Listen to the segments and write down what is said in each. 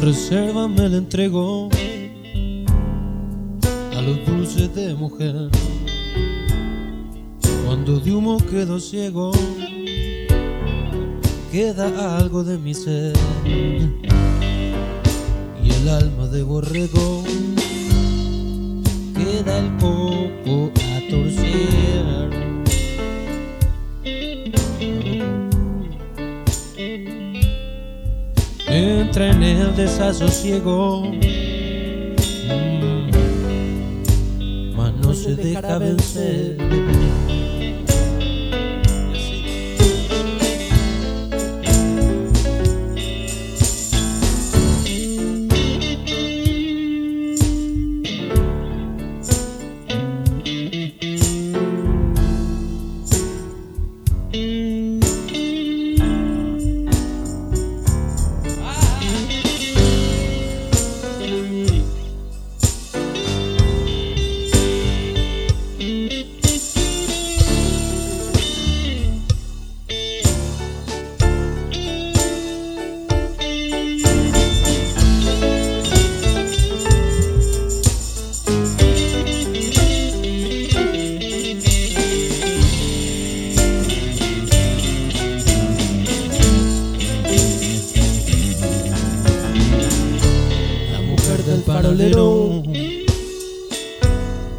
reserva me la entregó a los dulces de mujer. Cuando de humo quedo ciego, queda algo de mi ser y el alma de borrego queda el coco a torcer. Entra en el desasosiego, mm, mas no se deja vencer.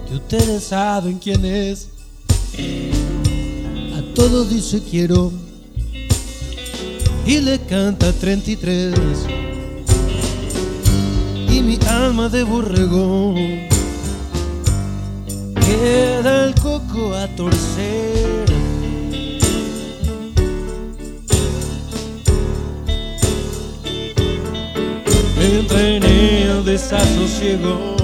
Que ustedes saben quién es. A todos dice quiero. Y le canta 33 Y mi alma de borrego Queda el coco a torcer desasosiego